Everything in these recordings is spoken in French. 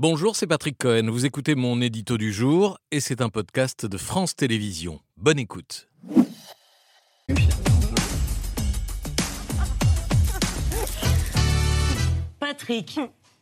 Bonjour, c'est Patrick Cohen. Vous écoutez mon édito du jour et c'est un podcast de France Télévisions. Bonne écoute. Patrick,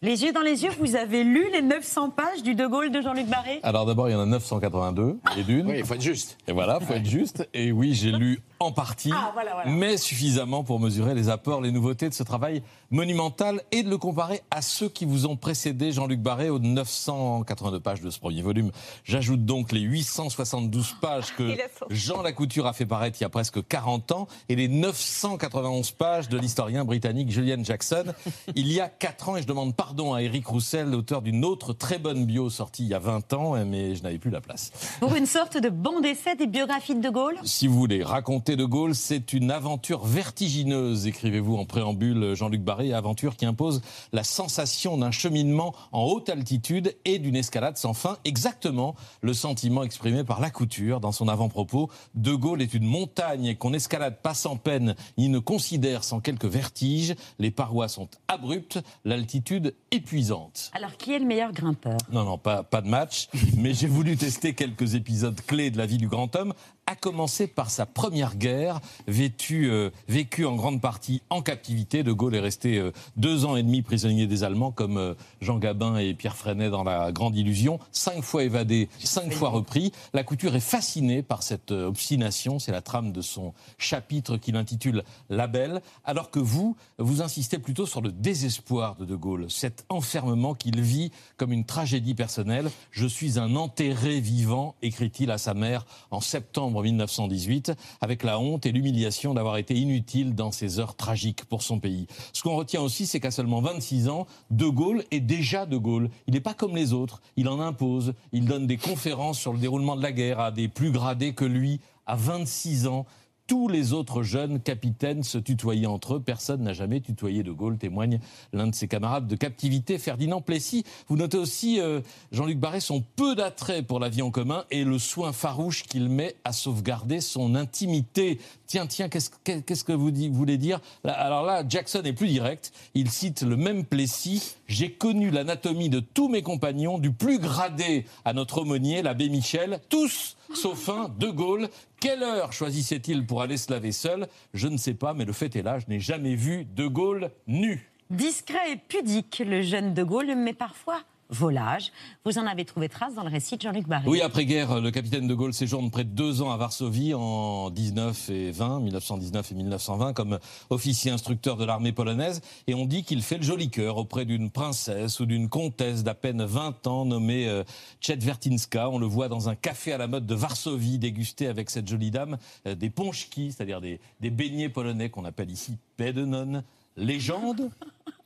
les yeux dans les yeux, vous avez lu les 900 pages du De Gaulle de Jean-Luc Barré? Alors d'abord, il y en a 982 et d'une. Oui, il faut être juste. Et voilà, faut être juste. Et oui, j'ai lu en partie, Ah, voilà, voilà. mais suffisamment pour mesurer les apports, les nouveautés de ce travail monumental et de le comparer à ceux qui vous ont précédé, Jean-Luc Barré, aux 982 pages de ce premier volume. J'ajoute donc les 872 pages que. Jean Lacouture a fait paraître il y a presque 40 ans et les 991 pages de l'historien britannique Julian Jackson il y a 4 ans. Et je demande pardon à Eric Roussel, l'auteur d'une autre très bonne bio sortie il y a 20 ans, mais je n'avais plus la place. Pour une sorte de bon d'essai des biographies de De Gaulle? Si vous voulez raconter De Gaulle, c'est une aventure vertigineuse, écrivez-vous en préambule Jean-Luc Barré, aventure qui impose la sensation d'un cheminement en haute altitude et d'une escalade sans fin, exactement le sentiment exprimé par la couture dans son avant-propos. De Gaulle est une montagne qu'on escalade pas sans peine, ni ne considère sans quelques vertiges. Les parois sont abruptes, l'altitude épuisante. Alors, qui est le meilleur grimpeur? Non, non, pas, pas de match, mais j'ai voulu tester quelques épisodes clés de la vie du grand homme, à commencer par sa première guerre, vécue, euh, vécue en grande partie en captivité. De Gaulle est resté euh, deux ans et demi prisonnier des Allemands, comme euh, Jean Gabin et Pierre Freinet dans La Grande Illusion, cinq fois évadé, cinq fois repris. La couture est fascinée par cette euh, obstination, c'est la trame de son chapitre qu'il intitule La Belle, alors que vous, vous insistez plutôt sur le désespoir de De Gaulle, cet enfermement qu'il vit comme une tragédie personnelle. Je suis un enterré vivant, écrit-il à sa mère en septembre 1918, avec la honte et l'humiliation d'avoir été inutile dans ces heures tragiques pour son pays. Ce qu'on retient aussi, c'est qu'à seulement 26 ans, De Gaulle est déjà De Gaulle. Il n'est pas comme les autres, il en impose, il donne des conférences sur le déroulement de la guerre à des plus gradés que lui. À 26 ans, tous les autres jeunes capitaines se tutoyaient entre eux. Personne n'a jamais tutoyé De Gaulle, témoigne l'un de ses camarades de captivité, Ferdinand Plessis. Vous notez aussi, euh, Jean-Luc Barré, son peu d'attrait pour la vie en commun et le soin farouche qu'il met à sauvegarder son intimité. Tiens, tiens, qu'est-ce qu'est- qu'est-ce que vous di- voulez dire? Alors là, Jackson est plus direct. Il cite le même Plessis. J'ai connu l'anatomie de tous mes compagnons, du plus gradé à notre aumônier, l'abbé Michel, tous, sauf un, De Gaulle. Quelle heure choisissait-il pour aller se laver seul? Je ne sais pas, mais le fait est là, je n'ai jamais vu De Gaulle nu. Discret et pudique, le jeune De Gaulle, mais parfois volage. Vous en avez trouvé trace dans le récit de Jean-Luc Barré. Oui, après-guerre, le capitaine de Gaulle séjourne près de deux ans à Varsovie en 19 et 20, 1919 et 1920, comme officier instructeur de l'armée polonaise. Et on dit qu'il fait le joli cœur auprès d'une princesse ou d'une comtesse d'à peine 20 ans nommée euh, Chetvertinska. On le voit dans un café à la mode de Varsovie déguster avec cette jolie dame euh, des ponchki, c'est-à-dire des, beignets polonais qu'on appelle ici pedenon. Légende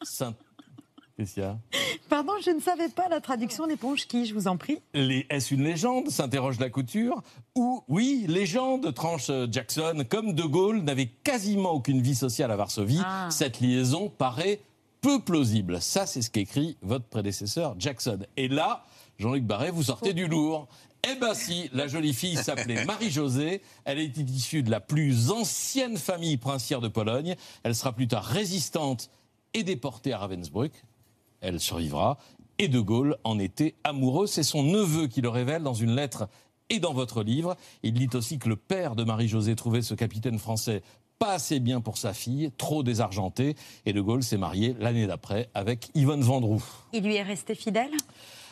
Saint... Qu'est-ce Pardon, je ne savais pas la traduction des ponchki, je vous en prie. Les- Est-ce une légende s'interroge la couture. Ou, oui, légende, tranche euh, Jackson. Comme De Gaulle n'avait quasiment aucune vie sociale à Varsovie, Ah. cette liaison paraît peu plausible. Ça, c'est ce qu'écrit votre prédécesseur Jackson. Et là, Jean-Luc Barré, vous sortez du lourd. Eh ben si, la jolie fille s'appelait Marie-Josée. Elle était issue de la plus ancienne famille princière de Pologne. Elle sera plus tard résistante et déportée à Ravensbrück. Elle survivra. Et De Gaulle en était amoureux. C'est son neveu qui le révèle dans une lettre et dans votre livre. Il dit aussi que le père de Marie-Josée trouvait ce capitaine français pas assez bien pour sa fille, trop désargenté. Et De Gaulle s'est marié l'année d'après avec Yvonne Vendroux. Il lui est resté fidèle?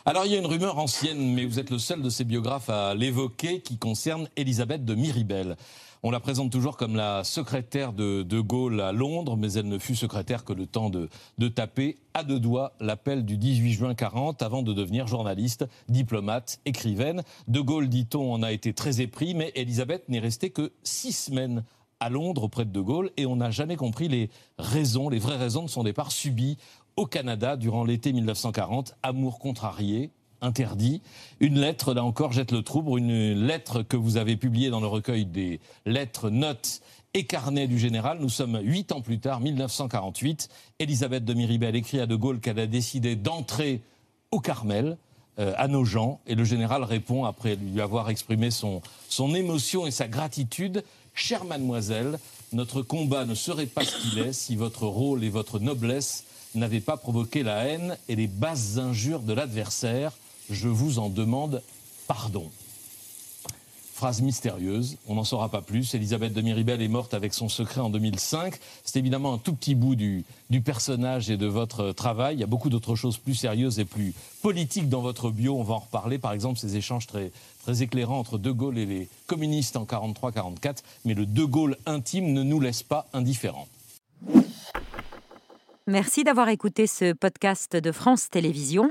Alors il y a une rumeur ancienne, mais vous êtes le seul de ces biographes à l'évoquer, qui concerne Elisabeth de Miribel. On la présente toujours comme la secrétaire de De Gaulle à Londres, mais elle ne fut secrétaire que le temps de, taper à deux doigts l'appel du 18 juin 40 avant de devenir journaliste, diplomate, écrivaine. De Gaulle, dit-on, en a été très épris, mais Elisabeth n'est restée que six semaines à Londres auprès de De Gaulle et on n'a jamais compris les raisons, les vraies raisons de son départ subi au Canada durant l'été 1940. Amour contrarié, interdit. Une lettre, là encore, jette le trouble. Une lettre que vous avez publiée dans le recueil des lettres, notes et du général. Nous sommes huit ans plus tard, 1948. Elisabeth de Miribel écrit à De Gaulle qu'elle a décidé d'entrer au Carmel. euh, à nos gens et le général répond après lui avoir exprimé son, son émotion et sa gratitude Chère mademoiselle, notre combat ne serait pas ce qu'il est si votre rôle et votre noblesse n'avez pas provoqué la haine et les basses injures de l'adversaire. Je vous en demande pardon. Phrase mystérieuse, on n'en saura pas plus. Elisabeth de Miribel est morte avec son secret en 2005. C'est évidemment un tout petit bout du, du, personnage et de votre travail. Il y a beaucoup d'autres choses plus sérieuses et plus politiques dans votre bio. On va en reparler. Par exemple, ces échanges très, très éclairants entre De Gaulle et les communistes en 43-44. Mais le De Gaulle intime ne nous laisse pas indifférents. Merci d'avoir écouté ce podcast de France Télévisions.